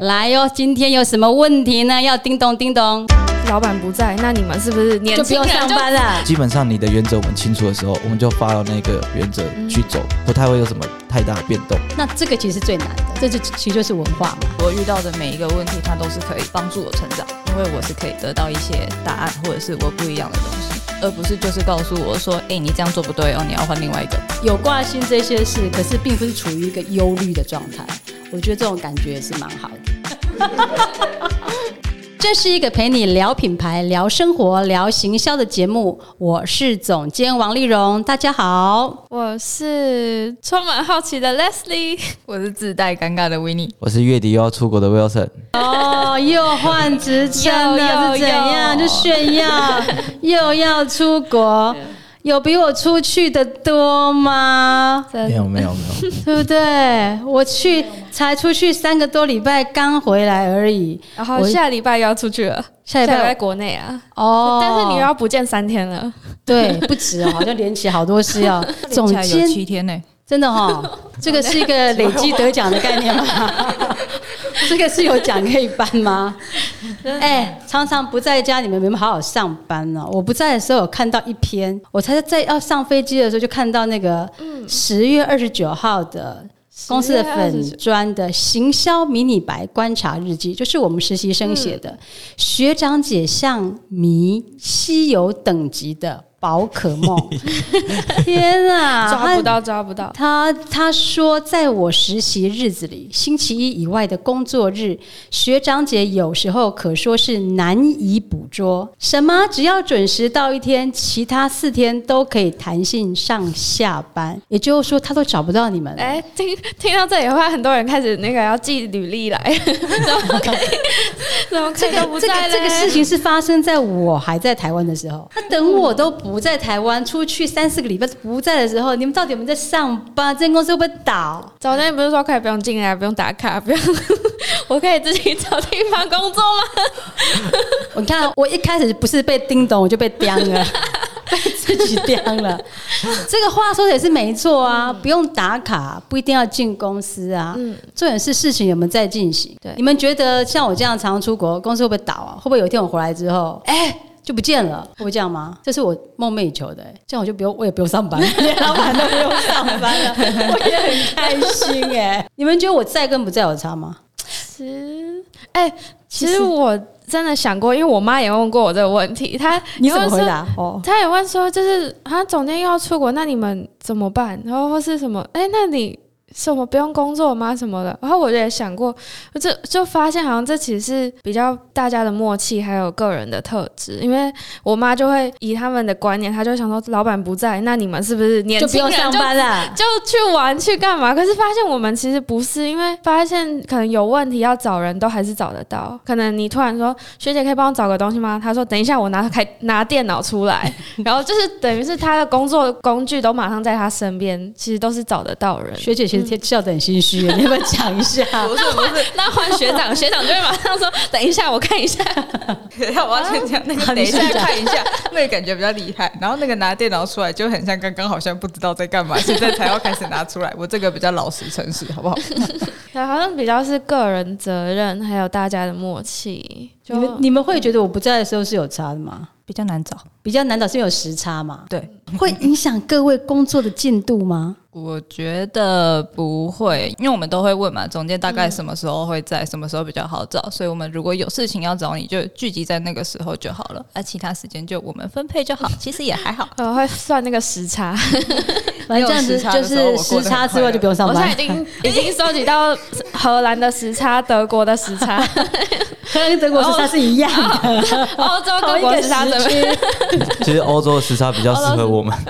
来哟，今天有什么问题呢？要叮咚叮咚，老板不在，那你们是不是年就不轻人用上班了。基本上你的原则我们清楚的时候，我们就发到那个原则去走，不太会有什么太大的变动。那这个其实最难的，这就其实就是文化嘛。我遇到的每一个问题，它都是可以帮助我成长，因为我是可以得到一些答案，或者是我不一样的东西，而不是就是告诉我说，哎、你这样做不对哦，你要换另外一个。有挂心这些事，可是并不是处于一个忧虑的状态。我觉得这种感觉也是蛮好的。这是一个陪你聊品牌、聊生活、聊行销的节目。我是总监王丽蓉，大家好。我是充满好奇的 Leslie，我是自带尴尬的 w i n n i e 我是月底又要出国的 Wilson，哦，又换职称了，又是怎样？就炫耀，又要出国，有比我出去的多吗？没有没有没有，对不对？我去才出去三个多礼拜，刚回来而已。然后下礼拜要出去了，下礼拜在国内啊，哦，但是你又要不见三天了，对不止哦，好像连起好多事哦。总有监七天呢、真的哈、哦，这个是一个累积得奖的概念吗？这个是有奖可以颁吗？哎、常常不在家，你们有没有好好上班呢、我不在的时候，有看到一篇，我才在要上飞机的时候就看到那个十月二十九号的公司的粉砖的行销迷你白观察日记，就是我们实习生写的。学长姐像迷稀有等级的宝可梦，天啊，抓不到，抓不到。他他说，在我实习日子里，星期一以外的工作日，学长姐有时候可说是难以捕捉。什么？只要准时到一天，其他四天都可以弹性上下班。也就是说，他都找不到你们了。哎，听听到这里的话，很多人开始那个要寄履历来，怎么可以？怎么可这个不这个在嘞这个事情是发生在我还在台湾的时候，他等我都不在台湾，出去三四个礼拜不在的时候，你们到底有没有在上班？这间公司会不会倒？早间不是说可以不用进来，不用打卡，不用，我可以自己找地方工作吗？我看我一开始不是被叮咚，我就被刁了，被自己刁了。这个话说的也是没错啊，不用打卡，不一定要进公司啊。嗯重点是事情有没有在进行。对你们觉得像我这样常常出国，公司会不会倒啊？会不会有一天我回来之后，哎、就不见了，会这样吗？这是我梦寐以求的、这样我就不用，我也不用上班，连老板都不用上班了，我也很开心哎、你们觉得我在跟不在有差吗？其实，哎、其实我真的想过，因为我妈也问过我这个问题，她你怎么？回答？哦，她也问说，就是啊，总监又要出国，那你们怎么办？然后或是什么？哎、那你什么不用工作吗？什么的？然后我也想过，就就发现好像这其实是比较大家的默契，还有个人的特质。因为我妈就会以他们的观念，她就想说，老板不在，那你们是不是年就不用上轻人就班了。就去玩去干嘛？可是发现我们其实不是，因为发现可能有问题要找人都还是找得到。可能你突然说学姐可以帮我找个东西吗？她说等一下我拿开 拿电脑出来，然后就是等于是她的工作工具都马上在她身边，其实都是找得到人。学姐其实笑得很心虚，你要不要讲一下？不是不是，那换学长，学长就会马上说等一下我看一下。要我要先讲那个，等一下看一下，那个感觉比较厉害。然后那个拿电脑出来就很像刚刚好像不知道在干嘛，现在才要开始拿出来。我这个比较老实诚实，好不好？对，好像比较是个人责任，还有大家的默契。你们你们会觉得我不在的时候是有差的吗？比较难找。比较难找是有时差嘛？对，会影响各位工作的进度吗？我觉得不会，因为我们都会问嘛，总监大概什么时候会在，什么时候比较好找，所以我们如果有事情要找你，就聚集在那个时候就好了，而、其他时间就我们分配就好，其实也还好。我会算那个时差。反正这样子没有时差就是的时差之外就不用上班我现在已。经已经收集到荷兰的时差、德国的时差、荷 兰跟德国时差是一样的，欧洲各同一个国时差，怎么。其实欧洲的时差比较适合我们。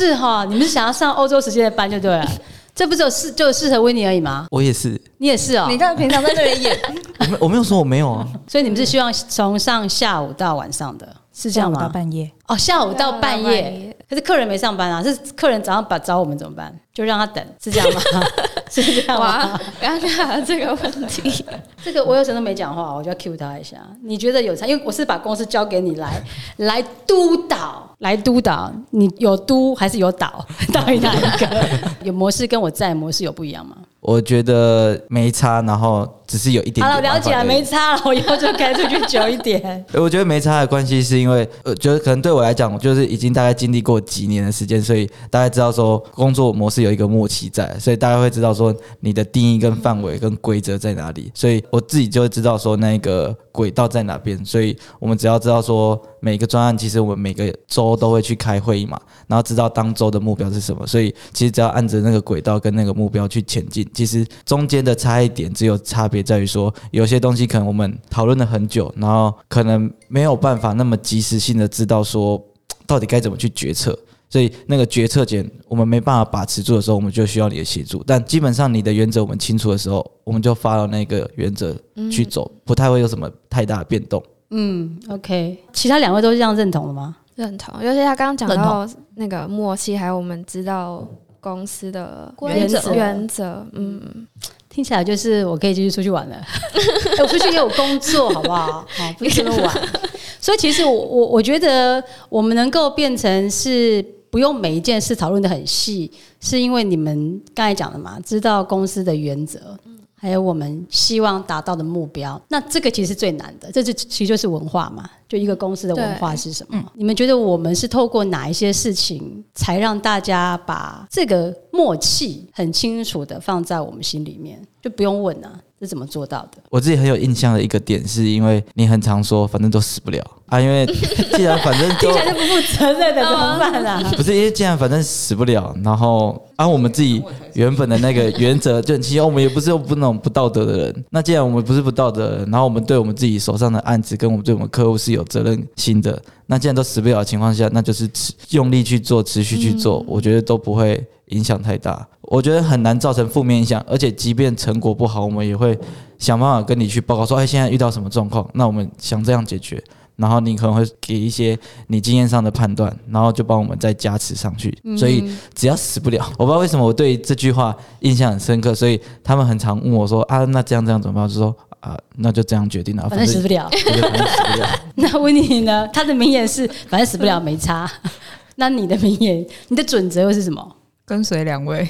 是哈，你们是想要上欧洲时间的班就对了。这不是有适就适合维尼而已吗？我也是，你也是哦，你看平常在那里演，我没我没有说我没有啊，所以你们是希望从上下午到晚上的，是这样吗？到半夜，哦，下午到半夜，可是客人没上班啊，是客人早上把找我们怎么办？就让他等，是这样吗？是这样吗哇？，尴尬这个问题。这个我有什么都没讲话，我就要 cue 他一下。你觉得有差？因为我是把公司交给你来来督导，来督导，你有督还是有导？到底哪一个？有模式跟我在模式有不一样吗？我觉得没差，然后只是有一点点好了，我了解了，没差了，我以后就开出去久一点。呃 我觉得没差的关系是因为，呃，觉得可能对我来讲，我就是已经大概经历过几年的时间，所以大概知道说工作模式有一个默契在，所以大家会知道说你的定义跟范围跟规则在哪里，所以我自己就会知道说那个轨道在哪边，所以我们只要知道说每个专案，其实我们每个周都会去开会议嘛，然后知道当周的目标是什么，所以其实只要按着那个轨道跟那个目标去前进，其实中间的差异点只有差别在于说，有些东西可能我们讨论了很久，然后可能没有办法那么及时性的知道说到底该怎么去决策。所以那个决策点我们没办法把持住的时候，我们就需要你的协助。但基本上你的原则我们清楚的时候，我们就发了那个原则去走，不太会有什么太大的变动。嗯，OK，其他两位都是这样认同的吗？认同，尤其他刚刚讲到那个默契，还有我们知道公司的原则原则，嗯，听起来就是我可以继续出去玩了。哎我出去也有工作，好不好？好，不是这么玩。所以其实我我我觉得我们能够变成是不用每一件事讨论的很细，是因为你们刚才讲的嘛，知道公司的原则。还有我们希望达到的目标，那这个其实最难的，这就其实就是文化嘛，就一个公司的文化是什么？你们觉得我们是透过哪一些事情，才让大家把这个默契很清楚的放在我们心里面，就不用问啊，是怎么做到的？我自己很有印象的一个点，是因为你很常说，反正都死不了啊，因为 既然反正都听起来是不负责任的，怎么办啊？不是因为既然反正死不了，然后啊，我们自己原本的那个原则就很清晰，我们也不是不那种不道德的人。那既然我们不是不道德的人，然后我们对我们自己手上的案子跟我们对我们客户是有责任心的，那既然都死不了的情况下，那就是持用力去做，持续去做，我觉得都不会影响太大。我觉得很难造成负面影响，而且即便成果不好，我们也会想办法跟你去报告说，哎，现在遇到什么状况，那我们想这样解决。然后你可能会给一些你经验上的判断，然后就帮我们再加持上去。所以只要死不了，我不知道为什么我对这句话印象很深刻，所以他们很常问我说啊，那这样这样怎么办？我就说啊，那就这样决定了，反正死不了。对反正死不了。那问你呢？他的名言是“反正死不了，没差”。那你的名言，你的准则又是什么？跟随两位，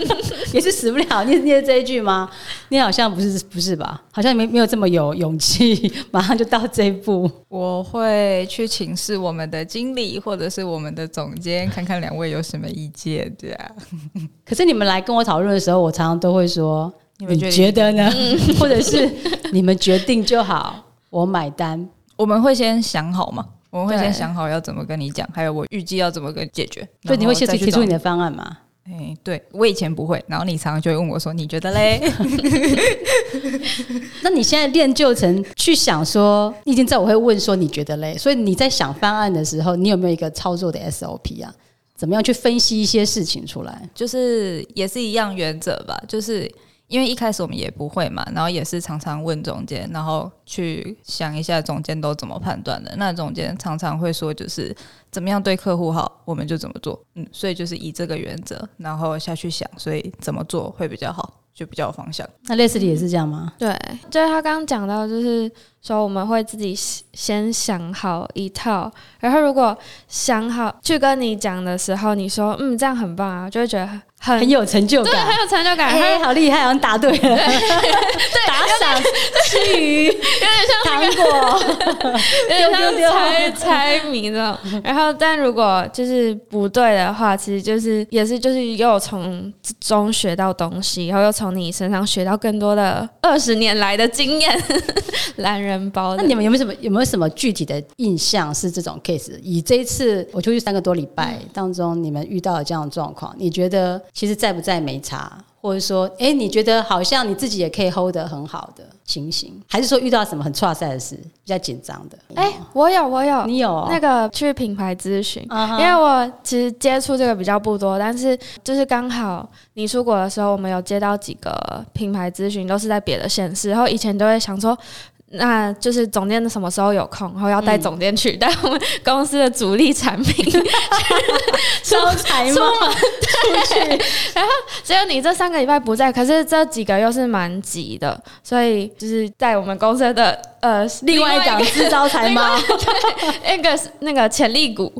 也是死不了，念念这一句吗？你好像不是不是吧？好像没没有这么有勇气，马上就到这一步。我会去请示我们的经理或者是我们的总监，看看两位有什么意见，这样。可是你们来跟我讨论的时候，我常常都会说：“你你们觉得呢？”或者是你们决定就好，我买单。我们会先想好嘛？我们会先想好要怎么跟你讲，还有我预计要怎么跟你解决。所以你会先提出你的方案吗？哎、对我以前不会，然后你常常就会问我说：“你觉得嘞 那你现在练就成去想说，你已经知道我会问说你觉得嘞，所以你在想方案的时候，你有没有一个操作的 SOP 啊？怎么样去分析一些事情出来？？”就是也是一样原则吧，就是因为一开始我们也不会嘛，然后也是常常问总监，然后去想一下总监都怎么判断的。那总监常常会说，就是怎么样对客户好，我们就怎么做。嗯，所以就是以这个原则，然后下去想，所以怎么做会比较好，就比较有方向。那类似的也是这样吗？对，就是他刚刚讲到，就是说我们会自己先想好一套，然后如果想好去跟你讲的时候，你说嗯这样很棒啊，就会觉得很很有成就感对，感很。有成就感，哎、好厉害，好像答对了，打赏、吃鱼、糖果，有点像猜猜谜那种。然后，但如果就是不对的话，其实就是也是就是又有从中学到东西，然后又从你身上学到更多的二十年来的经验，懒人包。那你们有没有什么有没有什么具体的印象是这种 case？以这一次我出去三个多礼拜当中，你们遇到的这样的状况，你觉得其实在不在没差，或者说，哎、你觉得好像你自己也可以 hold 得很好的情形，还是说遇到什么很挫赛的事，比较紧张的？哎、我有我有你有哦那个去品牌咨询。因为我其实接触这个比较不多，但是就是刚好你出国的时候，我们有接到几个品牌咨询，都是在别的县市。然后以前都会想说，那就是总监什么时候有空，然后要带总监去带我们公司的主力产品 招财猫？出去，然后只有你这三个礼拜不在，可是这几个又是蛮急的，所以就是在我们公司的呃另外一档是招财吗？那个那个潜力股，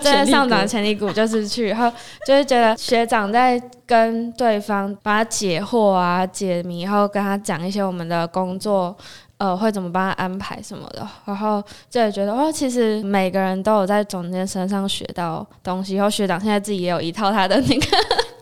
在上涨潜力股就是去，然后就是觉得学长在跟对方把他解惑啊、解谜，然后跟他讲一些我们的工作。呃，会怎么帮他安排什么的，然后就也觉得哦，其实每个人都有在总监身上学到东西。然后学长现在自己也有一套他的那个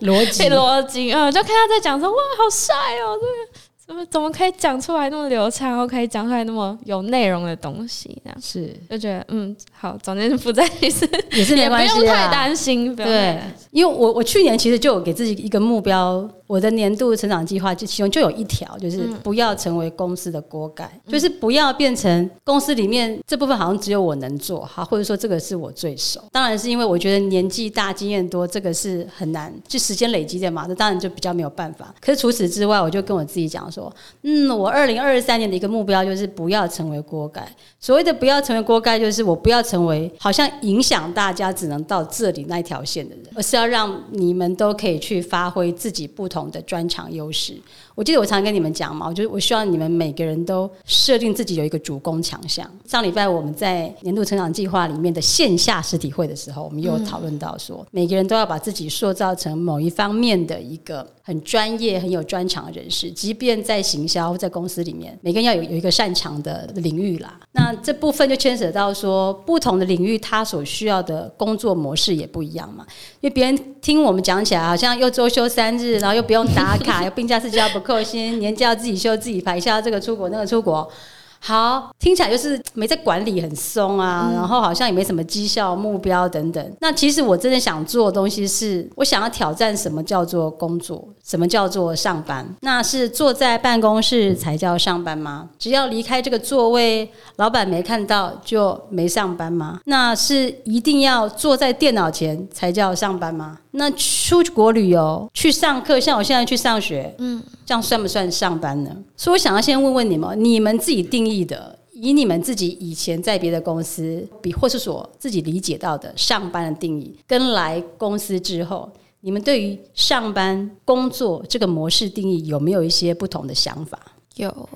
逻辑 逻辑，嗯，就看他在讲说，哇，好帅哦，这个。怎么怎么可以讲出来那么流畅，然后可以讲出来那么有内容的东西？这样是就觉得嗯，好，总之不在其实也是没关系，不用太担心。对，因为我我去年其实就有给自己一个目标，我的年度成长计划就其中就有一条，就是不要成为公司的锅盖，就是不要变成公司里面这部分好像只有我能做好，或者说这个是我最熟。当然是因为我觉得年纪大、经验多，这个是很难，就时间累积的嘛，这当然就比较没有办法。可是除此之外，我就跟我自己讲。说，嗯，我二零二三年的一个目标就是不要成为锅盖。所谓的不要成为锅盖，就是我不要成为好像影响大家只能到这里那条线的人，而是要让你们都可以去发挥自己不同的专长优势。我记得我常跟你们讲嘛，我就我希望你们每个人都设定自己有一个主攻强项。上礼拜我们在年度成长计划里面的线下实体会的时候，我们又讨论到说，每个人都要把自己塑造成某一方面的一个很专业、很有专长的人士。即便在行销在公司里面，每个人要有有一个擅长的领域啦。那这部分就牵扯到说，不同的领域他所需要的工作模式也不一样嘛。因为别人听我们讲起来，好像又周休三日，然后又不用打卡，又病假事交不。扣薪，年假自己休自己排，下这个出国那个出国。好，听起来就是没在管理，很松啊，然后好像也没什么绩效目标等等。那其实我真的想做的东西是，我想要挑战什么叫做工作，什么叫做上班？那是坐在办公室才叫上班吗？只要离开这个座位，老板没看到就没上班吗？那是一定要坐在电脑前才叫上班吗？那出国旅游、去上课，像我现在去上学，嗯，这样算不算上班呢？所以我想要先问问你们，你们自己定义的，以你们自己以前在别的公司比，或是所自己理解到的上班的定义，跟来公司之后，你们对于上班工作这个模式定义有没有一些不同的想法？有。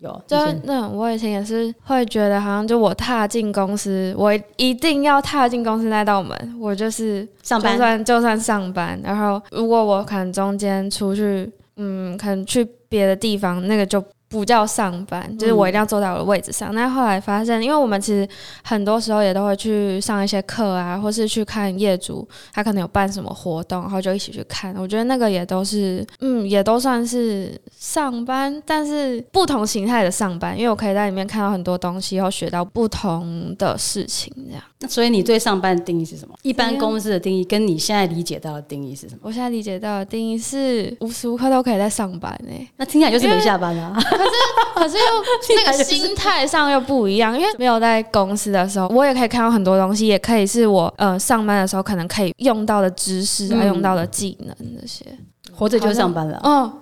有，就那我以前也是会觉得，好像就我踏进公司，我一定要踏进公司那道门，我就是上班，就算就算上班。然后如果我可能中间出去，嗯，可能去别的地方，那个就。不叫上班，就是我一定要坐在我的位置上。那后来发现，因为我们其实很多时候也都会去上一些课啊，或是去看业主他可能有办什么活动，然后就一起去看。我觉得那个也都是，嗯，也都算是上班，但是不同形态的上班，因为我可以在里面看到很多东西，然后学到不同的事情，这样。那所以你对上班的定义是什么？一般公司的定义跟你现在理解到的定义是什么？我现在理解到的定义是无时无刻都可以在上班诶。那听起来就是没下班啊。可是，可是又那个心态上又不一样，因为没有在公司的时候，我也可以看到很多东西，也可以是我呃上班的时候可能可以用到的知识，啊用到的技能那些。活着就上班了，嗯，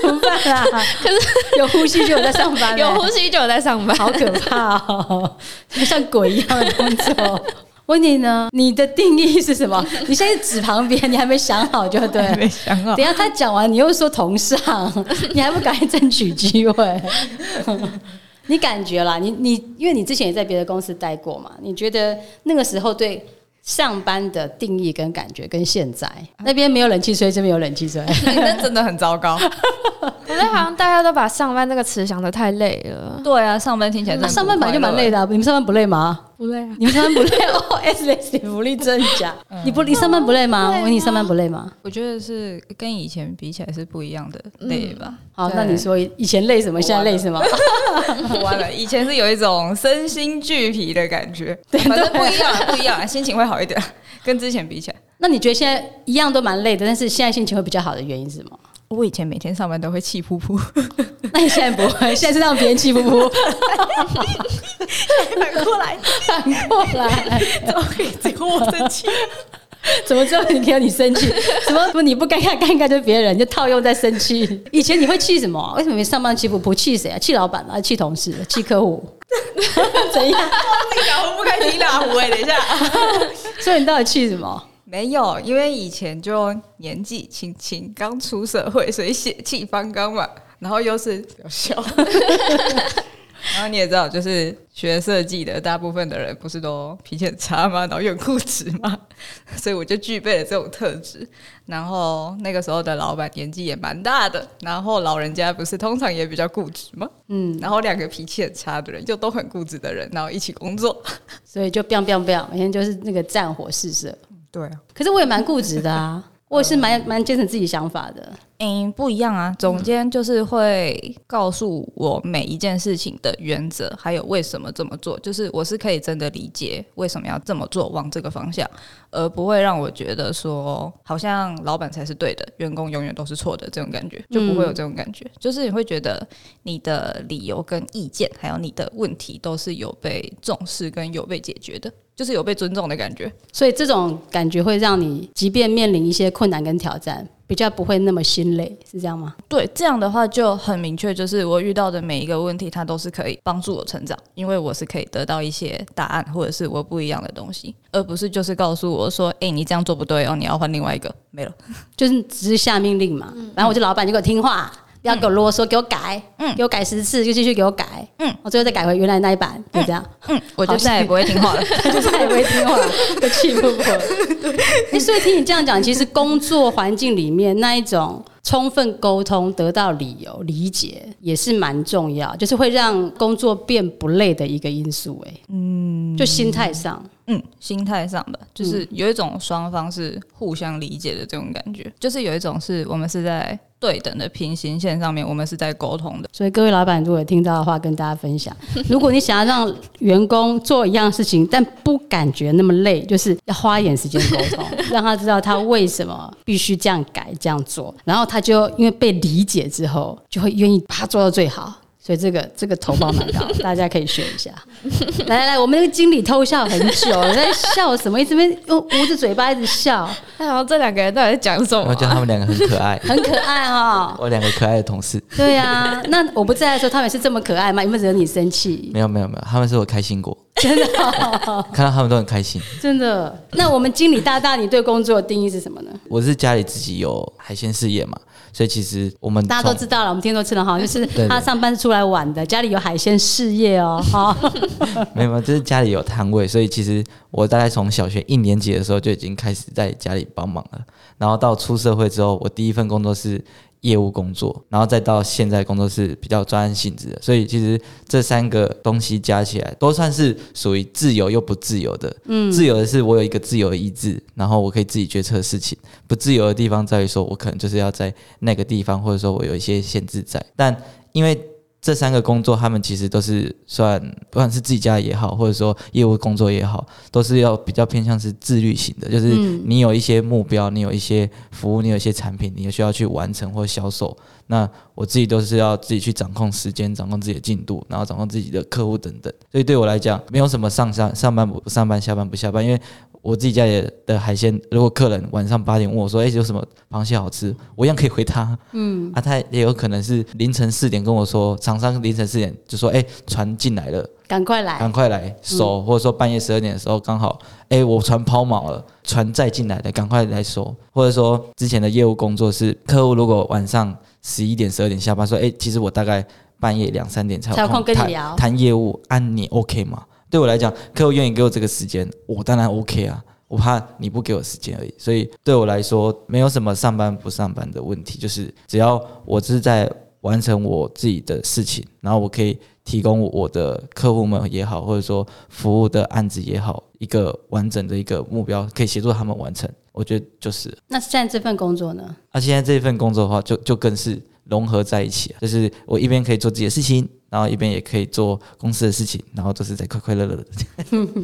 怎么办啊？可是有呼吸就有在上班，有呼吸就有在上班，好可怕哦，像鬼一样的工作。问你呢？你的定义是什么？你现在指旁边，你还没想好就对，没想好。等下他讲完，你又说同上，你还不赶紧争取机会？你感觉啦，你你，因为你之前也在别的公司待过嘛，你觉得那个时候对上班的定义跟感觉跟现在那边没有冷气吹，这边有冷气吹，那真的很糟糕。我觉得好像大家都把上班这个词想的太累了。对啊，上班听起来上班本来就蛮累的，你们上班不累吗？不累啊，你们上班不累 哦？S S 福利真假？你不你上班不累吗？我问你上班不累吗？我觉得是跟以前比起来是不一样的累吧。好，那你说以前累什么？现在累什么？完了，以前是有一种身心俱疲的感觉，反正不一样，不一样，心情会好一点，跟之前比起来。那你觉得现在一样都蛮累的，但是现在心情会比较好的原因是什么？我以前每天上班都会气噗噗，那你现在不会？现在是让别人气噗噗，反过来，反过来，怎么可以只有我生气？怎么知道你看你生气？什么不你不尴尬尴尬就是别人，就套用在生气。以前你会气什么？为什么没上班欺负不气谁啊？气老板啊？气同事？气客户？怎样？这个我不该提哪壶哎，等一下。所以你到底气什么？没有，因为以前就年纪轻轻，刚出社会，所以血气方刚嘛。然后又是要笑，然后你也知道，就是学设计的大部分的人不是都脾气很差吗？然后又很固执嘛，所以我就具备了这种特质。然后那个时候的老板年纪也蛮大的，然后老人家不是通常也比较固执吗？嗯，然后两个脾气很差的人，就都很固执的人，然后一起工作，所以就 biang biang biang，每天就是那个战火四射。对啊，可是我也蛮固执的啊，我也是蛮蛮坚持自己想法的。嗯，不一样啊。总监就是会告诉我每一件事情的原则，还有为什么这么做。就是我是可以真的理解为什么要这么做，往这个方向，而不会让我觉得说好像老板才是对的，员工永远都是错的这种感觉，就不会有这种感觉。就是你会觉得你的理由跟意见，还有你的问题都是有被重视跟有被解决的，就是有被尊重的感觉。所以这种感觉会让你，即便面临一些困难跟挑战。比较不会那么心累，是这样吗？对，这样的话就很明确，就是我遇到的每一个问题，它都是可以帮助我成长，因为我是可以得到一些答案，或者是我不一样的东西，而不是就是告诉我说，哎，你这样做不对哦，你要换另外一个，没了，就是只是下命令嘛。然后我就老板，你给我听话。不要给我啰嗦，给我改，嗯，给我改十次，就继续给我改，嗯，我最后再改回原来那一版，就这样，嗯，我就再也不会听话了，就 再也不会听话了，就气不过。哎，所以听你这样讲，其实工作环境里面那一种充分沟通、得到理由、理解，也是蛮重要，就是会让工作变不累的一个因素。哎，嗯，就心态上。嗯，心态上的就是有一种双方是互相理解的这种感觉，就是有一种是我们是在对等的平行线上面，我们是在沟通的。所以各位老板如果听到的话，跟大家分享，如果你想要让员工做一样事情，但不感觉那么累，就是要花一点时间沟通，让他知道他为什么必须这样改这样做，然后他就因为被理解之后，就会愿意把它做到最好。所以这个这个头包蛮高，大家可以学一下。来来来，我们那个经理偷笑很久，在笑什么？一直边用捂着嘴巴一直笑。然后这两个人到底在讲什么？我觉得他们两个很可爱，很可爱哈。我两个可爱的同事。对呀，那我不在的时候，他们是这么可爱吗？有没有惹你生气？没有没有没有，他们是我开心过，真的，看到他们都很开心，真的。那我们经理大大，你对工作的定义是什么呢？我是家里自己有海鲜事业嘛。所以其实我们大家都知道了，我们天天都吃了哈，就是他上班是出来玩的，家里有海鲜事业哦，哈。没有，就是家里有摊位，所以其实我大概从小学一年级的时候就已经开始在家里帮忙了，然后到出社会之后，我第一份工作是。业务工作，然后再到现在工作是比较专案性质的，所以其实这三个东西加起来都算是属于自由又不自由的。嗯，自由的是我有一个自由的意志，然后我可以自己决策事情；不自由的地方在于说，我可能就是要在那个地方，或者说我有一些限制在。但因为这三个工作，他们其实都是算，不管是自己家也好，或者说业务工作也好，都是要比较偏向是自律型的，就是你有一些目标，你有一些服务，你有一些产品，你需要去完成或销售。那我自己都是要自己去掌控时间，掌控自己的进度，然后掌控自己的客户等等。所以对我来讲，没有什么上上上班不上班，下班不下班，因为。我自己家里的海鲜，如果客人晚上八点问我说：“哎，有什么螃蟹好吃？”我一样可以回他。嗯，啊，他也有可能是凌晨四点跟我说，厂商凌晨四点就说：“哎，船进来了，赶快来，赶快来收。”或者说半夜十二点的时候刚好，哎，我船抛锚了，船再进来的，赶快来收。或者说之前的业务工作是，客户如果晚上十一点、十二点下班，说：“哎，其实我大概半夜两三点才有空跟你聊谈业务，按你 OK 吗？”对我来讲，客户愿意给我这个时间，我当然 OK 啊。我怕你不给我时间而已，所以对我来说，没有什么上班不上班的问题，就是只要我是在完成我自己的事情，然后我可以提供我的客户们也好，或者说服务的案子也好，一个完整的一个目标，可以协助他们完成。我觉得就是。那现在这份工作呢？那现在这份工作的话，就就更是融合在一起，就是我一边可以做自己的事情。然后一边也可以做公司的事情，然后都是在快快乐乐的。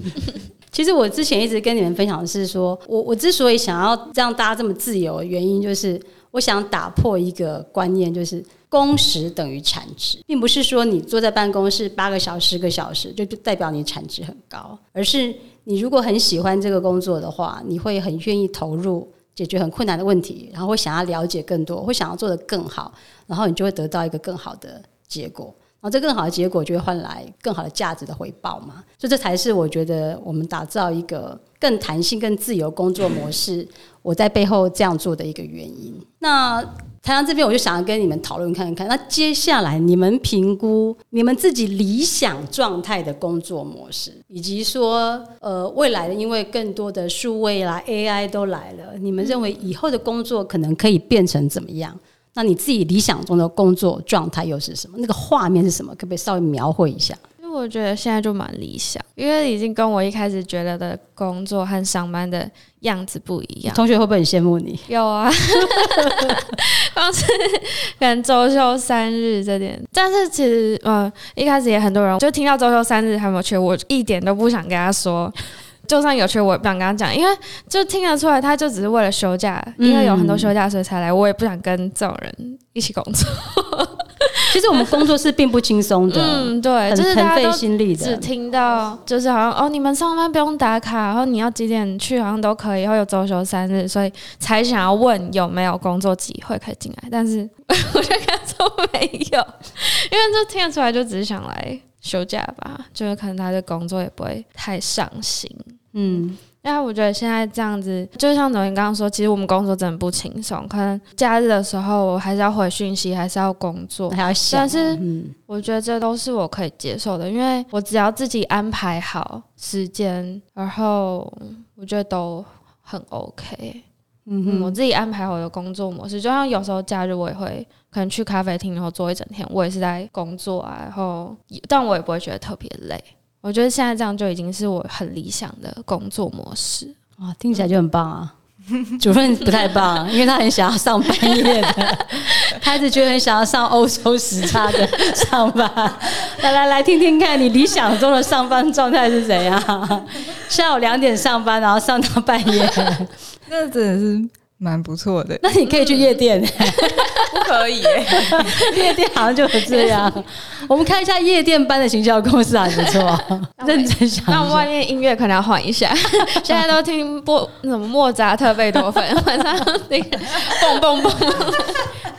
其实我之前一直跟你们分享的是说，我我之所以想要让大家这么自由的原因，就是我想打破一个观念，就是工时等于产值，并不是说你坐在办公室八个小时、十个小时就就代表你产值很高，而是你如果很喜欢这个工作的话，你会很愿意投入解决很困难的问题，然后会想要了解更多，会想要做得更好，然后你就会得到一个更好的结果。然后这更好的结果就会换来更好的价值的回报嘛，所以这才是我觉得我们打造一个更弹性、更自由工作模式，我在背后这样做的一个原因。那台阳这边，我就想要跟你们讨论看看，那接下来你们评估你们自己理想状态的工作模式，以及说呃未来的，因为更多的数位啦、AI 都来了，你们认为以后的工作可能可以变成怎么样？那你自己理想中的工作状态又是什么？那个画面是什么？可不可以稍微描绘一下？我觉得现在就蛮理想，因为已经跟我一开始觉得的工作和上班的样子不一样。同学会不会很羡慕你？有啊，光是可能周休三日这点，但是其实嗯一开始也很多人就听到周休三日还没有缺，我一点都不想跟他说。就算有缺，我也不想跟他讲，因为就听得出来，他就只是为了休假，因为有很多休假所以才来。我也不想跟这种人一起工作。其实我们工作是并不轻松的，嗯，对，就是很费心力的。只听到就是好像哦，你们上班不用打卡，然后你要几点去，好像都可以，然后有周休三日，所以才想要问有没有工作机会可以进来。但是 我就跟他说没有，因为就听得出来就只是想来休假吧，就是可能他的工作也不会太上心。嗯，因为我觉得现在这样子，就像抖音刚刚说，其实我们工作真的不轻松。可能假日的时候，我还是要回讯息，还是要工作，还要想，但是嗯，我觉得这都是我可以接受的，因为我只要自己安排好时间，然后我觉得都很 OK。嗯，我自己安排好我的工作模式，就像有时候假日我也会可能去咖啡厅，然后坐一整天，我也是在工作啊，然后但我也不会觉得特别累。我觉得现在这样就已经是我很理想的工作模式。哇，听起来就很棒啊！主任不太棒，因为他很想要上半夜的，他一直觉得很想要上欧洲时差的上班。来来来，听听看你理想中的上班状态是怎样？下午两点上班，然后上到半夜，那真的是蛮不错的。那你可以去夜店，不可以耶，夜店好像就是这样。我们看一下夜店班的行销公司还不错，认真想那外。面音乐可能要换一下，现在都听波什么莫扎特、贝多芬，晚上那个蹦蹦蹦。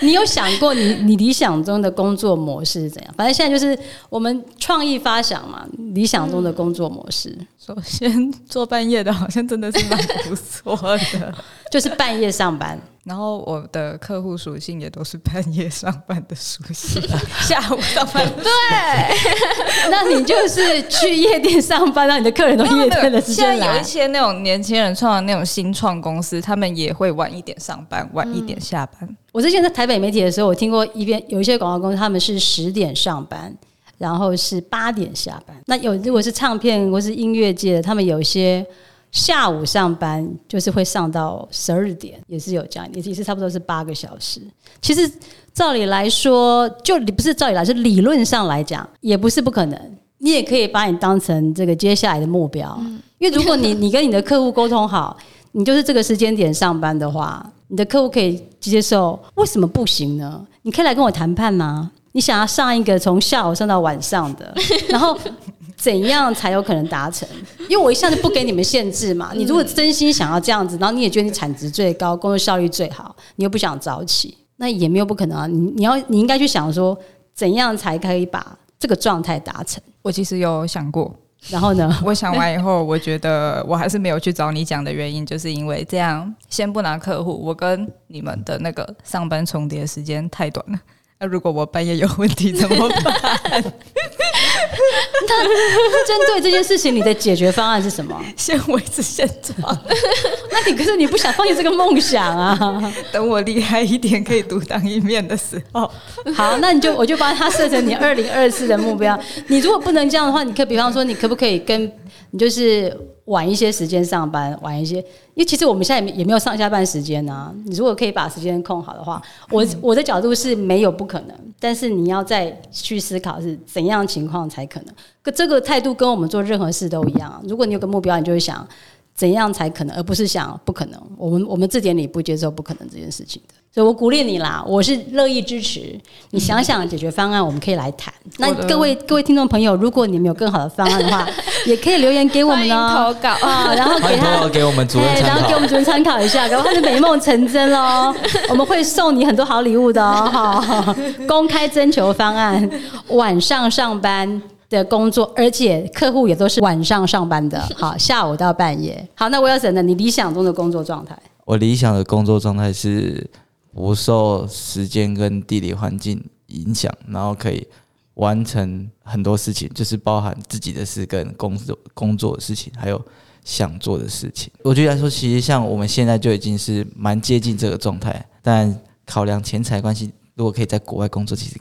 你有想过你你理想中的工作模式是怎样？反正现在就是我们创意发想嘛，理想中的工作模式。首先做半夜的，好像真的是蛮不错的。就是半夜上班，然后我的客户属性也都是半夜上班的属性，下午上班。对 那你就是去夜店上班，让你的客人都夜店的时间来现在有一。些那种年轻人创的那种新创公司，他们也会晚一点上班，晚一点下班。我之前在台北媒体的时候，我听过一边有一些广告公司，他们是十点上班，然后是八点下班。那有如果是唱片或是音乐界的，他们有一些下午上班，就是会上到十二点，也是有这样，也也是差不多是八个小时。其实照理来说，就不是照理来说，理论上来讲，也不是不可能。你也可以把你当成这个接下来的目标，因为如果你你跟你的客户沟通好，你就是这个时间点上班的话，你的客户可以接受，为什么不行呢？你可以来跟我谈判吗、你想要上一个从下午上到晚上的，然后怎样才有可能达成？因为我一向就不给你们限制嘛。你如果真心想要这样子，然后你也觉得你产值最高、工作效率最好，你又不想早起，那也没有不可能啊。你你要你应该去想说，怎样才可以把这个状态达成？我其实有想过，然后呢？我想完以后，我觉得我还是没有去找你讲的原因，就是因为这样，先不拿客户，我跟你们的那个上班重叠时间太短了。那如果我半夜有问题怎么办？针对这件事情，你的解决方案是什么？先维持现状，那你可是你不想放弃这个梦想啊？等我厉害一点，可以独当一面的时候，好，那你就我就帮他设成你二零二四的目标。你如果不能这样的话，你可比方说，你可不可以跟你就是晚一些时间上班，晚一些？因为其实我们现在也没有上下班时间啊。你如果可以把时间控好的话，我我的角度是没有不可能，但是你要再去思考是怎样情况才可能。可这个态度跟我们做任何事都一样。如果你有个目标，你就会想。怎样才可能，而不是想不可能。我们我们字典里不接受不可能这件事情的，所以我鼓励你啦，我是乐意支持你想想解决方案，我们可以来谈。那各位各位听众朋友，如果你们有更好的方案的话，也可以留言给我们哦。投稿啊，然后给他给我们主任哎，然后给我。们主任参考一下，搞不好他的美梦成真喽。我们会送你很多好礼物的哦，哈。公开征求方案，晚上上班。的工作，而且客户也都是晚上上班的，好，下午到半夜。好，那 Wilson 呢？你理想中的工作状态？我理想的工作状态是不受时间跟地理环境影响，然后可以完成很多事情，就是包含自己的事跟工作工作的事情，还有想做的事情。我觉得来说，其实像我们现在就已经是蛮接近这个状态，但考量钱财关系，如果可以在国外工作，其实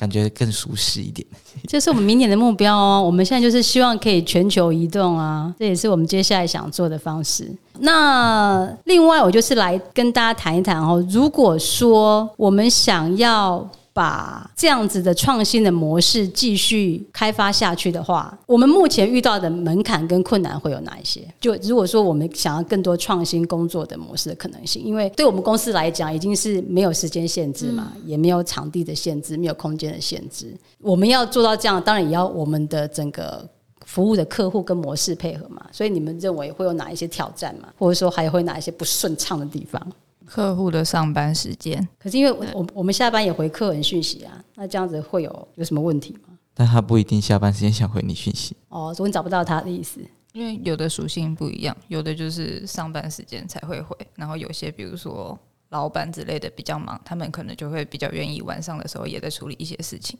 感觉更舒适一点。这是我们明年的目标哦。我们现在就是希望可以全球移动啊，这也是我们接下来想做的方式。那另外，我就是来跟大家谈一谈哦。如果说我们想要把这样子的创新的模式继续开发下去的话，我们目前遇到的门槛跟困难会有哪一些？就如果说我们想要更多创新工作的模式的可能性，因为对我们公司来讲，已经是没有时间限制嘛，也没有场地的限制，没有空间的限制。我们要做到这样，当然也要我们的整个服务的客户跟模式配合嘛。所以你们认为会有哪一些挑战嘛？或者说还会哪一些不顺畅的地方？客户的上班时间，可是因为我我我们下班也回客人讯息啊，那这样子会有有什么问题吗？但他不一定下班时间想回你讯息。哦，所以你找不到他的意思。因为有的属性不一样，有的就是上班时间才会回，然后有些比如说老板之类的比较忙，他们可能就会比较愿意晚上的时候也在处理一些事情。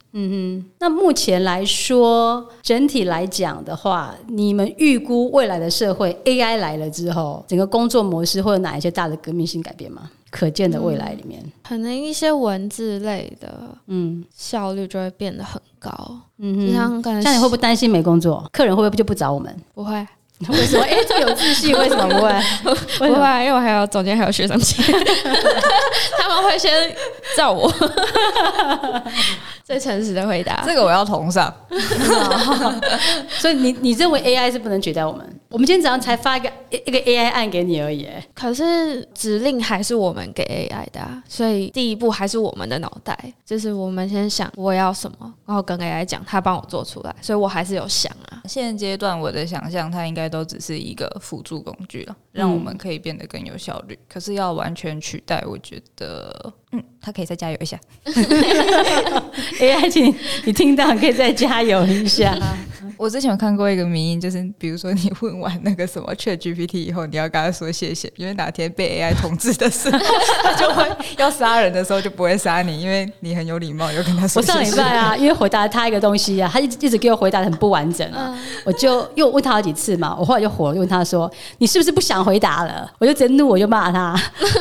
那目前来说，整体来讲的话，你们预估未来的社会 AI 来了之后，整个工作模式会有哪一些大的革命性改变吗？可见的未来里面，可能一些文字类的嗯效率就会变得很高。嗯平常可能这样你会不会担心没工作？客人会不会就不找我们？不会？为什么？哎、这么有自信，为什么不会？不会啊，因为我还有总监还有学生签，他们会先照我。最诚实的回答，这个我要同上，所以你你认为 AI 是不能取代我们？我们今天早上才发一个一个 AI 案给你而已。哎可是指令还是我们给 AI 的、啊，所以第一步还是我们的脑袋，就是我们先想我要什么，然后跟 AI 讲，他帮我做出来，所以我还是有想啊。现阶段我的想象，它应该都只是一个辅助工具了，让我们可以变得更有效率。可是要完全取代，我觉得，嗯，他可以再加油一下。AI，请你听到可以再加油一下。我之前有看过一个名言，就是比如说你问完那个什么 Chat GPT 以后，你要跟他说谢谢，因为哪天被 AI 统治的时候，他就会要杀人的时候就不会杀你，因为你很有礼貌，有跟他说我上。礼拜啊，因为回答他一个东西啊，他一直一直给我回答的很不完整啊，我就又问他好几次嘛，我后来就火了，就问他说：“你是不是不想回答了？”我就直接怒，我就骂他，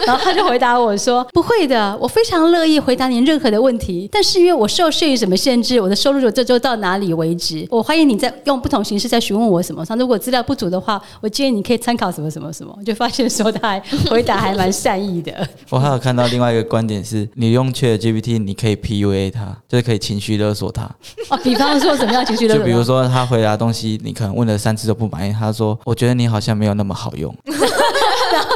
然后他就回答我说：“不会的，我非常乐意回答您任何的问题，但是因为我受限于什么限制，我的收入就这周到哪里为止。我欢迎你在用不同形式在询问我什么，像如果资料不足的话，我建议你可以参考什么什么什么。”我就发现说他还回答还蛮善意的。我还有看到另外一个观点是，你用 Chat GPT，你可以 PUA 他，就是可以情绪勒索他。哦，比方说怎么样情绪勒索？就比如说他回答东西，你可能问了三次都不满意，他说：“我觉得你好像没有那么好用。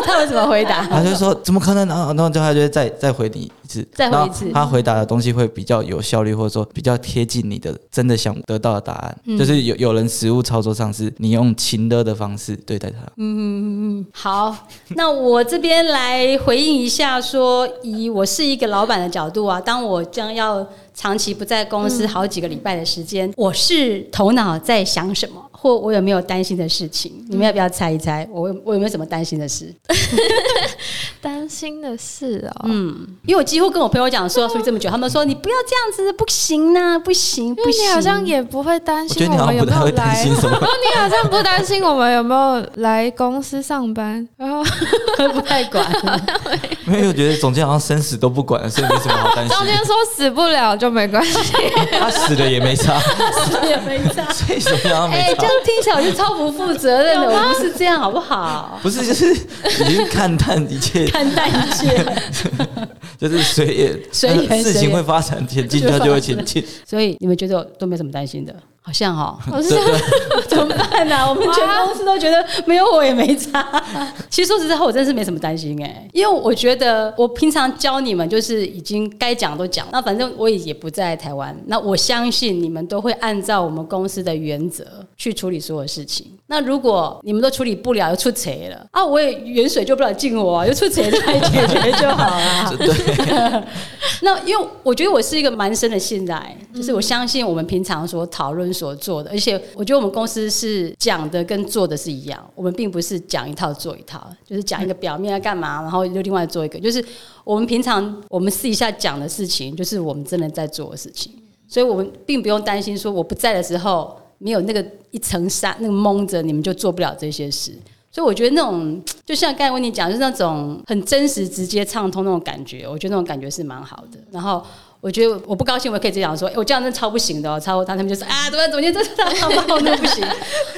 他会怎么回答？”他就说：“怎么可能然后？”然后就他就会再再回你次，再回一次他回答的东西会比较有效率，或者说比较贴近你的真的想得到的答案。嗯就是有有人实物操作上是你用情的的方式对待他。嗯嗯嗯好，那我这边来回应一下说以我是一个老板的角度啊，当我将要长期不在公司好几个礼拜的时间，我是头脑在想什么，或我有没有担心的事情？你们要不要猜一猜？我有我有没有什么担心的事？担心的事哦，嗯，因为我几乎跟我朋友讲说，出去这么久，他们说你不要这样子，不行呐、不行，不行。你好像也不会担心我觉得你好们有没有像不太会担来，心什么。你好像不担心我们有没有来公司上班，然 后不太管，没有我觉得总监好像生死都不管，所以没什么好担心总监说死不了就没关系。他死了也没差，死也没差。所以什么样哎、没差？这样听起来我就超不负责任的，我不是这样，好不好？不是，就是已经看淡一切，看淡一切。就是随缘，随缘 事情会发展前进，它就会前进。所以你们觉得都没什么担心的？好像哦，我是对对，怎么办呢、我们全公司都觉得没有我也没差。其实说实在话，我真是没什么担心哎、因为我觉得我平常教你们就是已经该讲都讲，那反正我也也不在台湾，那我相信你们都会按照我们公司的原则去处理所有事情。那如果你们都处理不了，又出贼了啊，我也远水救不了近火、啊，又出贼来解决就好了。对，那因为我觉得我是一个蛮深的信赖，就是我相信我们平常所讨论所做的，而且我觉得我们公司是讲的跟做的是一样，我们并不是讲一套做一套，就是讲一个表面要干嘛，然后又另外做一个，就是我们平常我们私底下讲的事情，就是我们真的在做的事情，所以我们并不用担心说我不在的时候没有那个一层纱那个蒙着，你们就做不了这些事。所以我觉得那种，就像刚才温妮讲，就是那种很真实、直接、畅通那种感觉，我觉得那种感觉是蛮好的。然后我觉得我不高兴，我可以这样说，我这样真的超不行的哦，超他他们就说啊，怎么？怎么？这这这这那不行。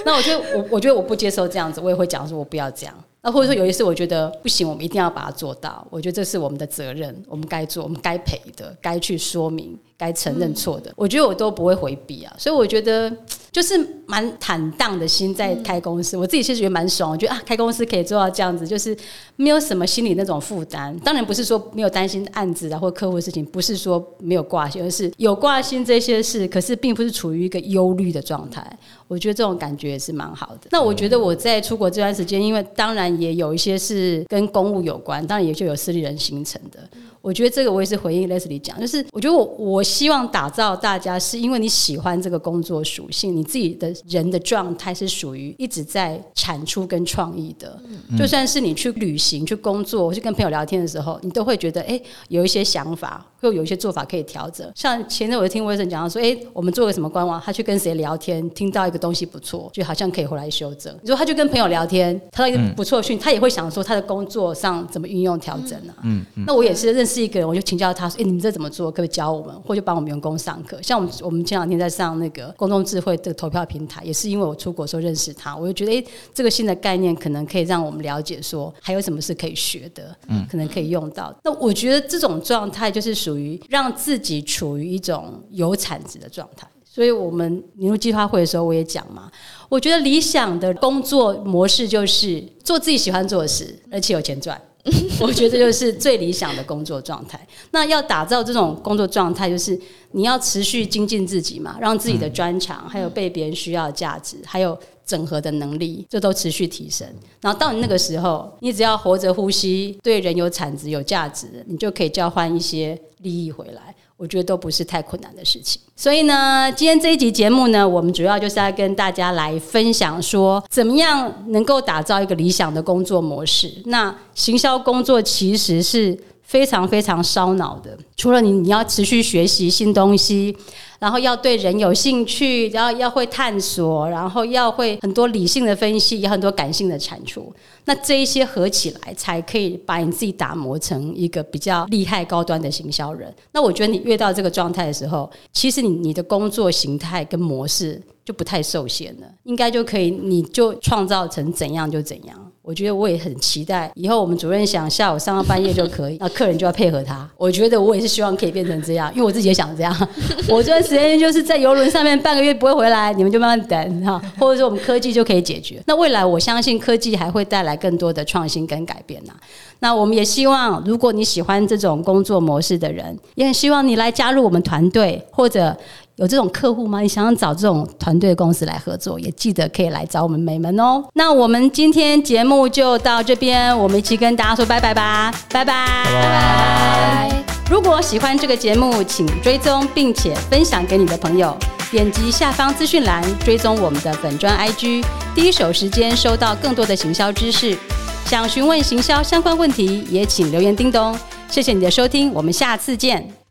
那我觉得我我觉得我不接受这样子，我也会讲说我不要这样。那或者说有一次我觉得不行，我们一定要把它做到。我觉得这是我们的责任，我们该做，我们该赔的，该去说明，该承认错的。我觉得我都不会回避啊，所以我觉得就是蛮坦荡的心在开公司。我自己其实觉得蛮爽，我觉得啊，开公司可以做到这样子，就是没有什么心理那种负担。当然不是说没有担心案子啊或客户的事情，不是说没有挂心，而是有挂心这些事，可是并不是处于一个忧虑的状态。我觉得这种感觉也是蛮好的。那我觉得我在出国这段时间，因为当然也有一些是跟公务有关，当然也就有私立人形成的。我觉得这个我也是回应 Leslie 讲，就是我觉得我我希望打造大家，是因为你喜欢这个工作属性，你自己的人的状态是属于一直在产出跟创意的。就算是你去旅行、去工作、去跟朋友聊天的时候，你都会觉得哎、有一些想法，会有一些做法可以调整。像前阵我就听威森讲到说，哎、我们做个什么官网，他去跟谁聊天，听到一个东西不错，就好像可以回来修正。你说他去跟朋友聊天，他到一个不错的讯，他也会想说他的工作上怎么运用调整啊。嗯那我也是认识一个人，我就请教他说：“哎、你们这怎么做？可不可以教我们？或者帮我们员工上课？像我们我们前两天在上那个公众智慧这个投票平台，也是因为我出国的时候认识他，我就觉得哎、这个新的概念可能可以让我们了解说还有什么是可以学的，嗯，可能可以用到。那我觉得这种状态就是属于让自己处于一种有产值的状态。所以我们年度计划会的时候，我也讲嘛，我觉得理想的工作模式就是做自己喜欢做的事，而且有钱赚。我觉得这就是最理想的工作状态。那要打造这种工作状态，就是你要持续精进自己嘛，让自己的专长，还有被别人需要的价值，还有整合的能力，这都持续提升。然后到你那个时候，你只要活着呼吸，对人有产值、有价值，你就可以交换一些利益回来。我觉得都不是太困难的事情。所以呢，今天这一集节目呢，我们主要就是要跟大家来分享说，怎么样能够打造一个理想的工作模式。那行销工作其实是非常非常烧脑的，除了你你要持续学习新东西。然后要对人有兴趣，然后要会探索，然后要会很多理性的分析，有很多感性的产出。那这一些合起来，才可以把你自己打磨成一个比较厉害、高端的行销人。那我觉得你越到这个状态的时候，其实你你的工作形态跟模式就不太受限了，应该就可以，你就创造成怎样就怎样。我觉得我也很期待，以后我们主任想下午上到半夜就可以，那客人就要配合他。我觉得我也是希望可以变成这样，因为我自己也想这样。我这段时间就是在游轮上面半个月不会回来，你们就慢慢等哈，或者说我们科技就可以解决。那未来我相信科技还会带来更多的创新跟改变呐。那我们也希望，如果你喜欢这种工作模式的人，也很希望你来加入我们团队，或者有这种客户吗？你想要找这种团队公司来合作，也记得可以来找我们美门哦。那我们今天节目就到这边，我们一起跟大家说拜拜吧，拜拜。拜拜。如果喜欢这个节目，请追踪并且分享给你的朋友。点击下方资讯栏追踪我们的本专 IG，第一手时间收到更多的行销知识。想询问行销相关问题，也请留言叮咚。谢谢你的收听，我们下次见。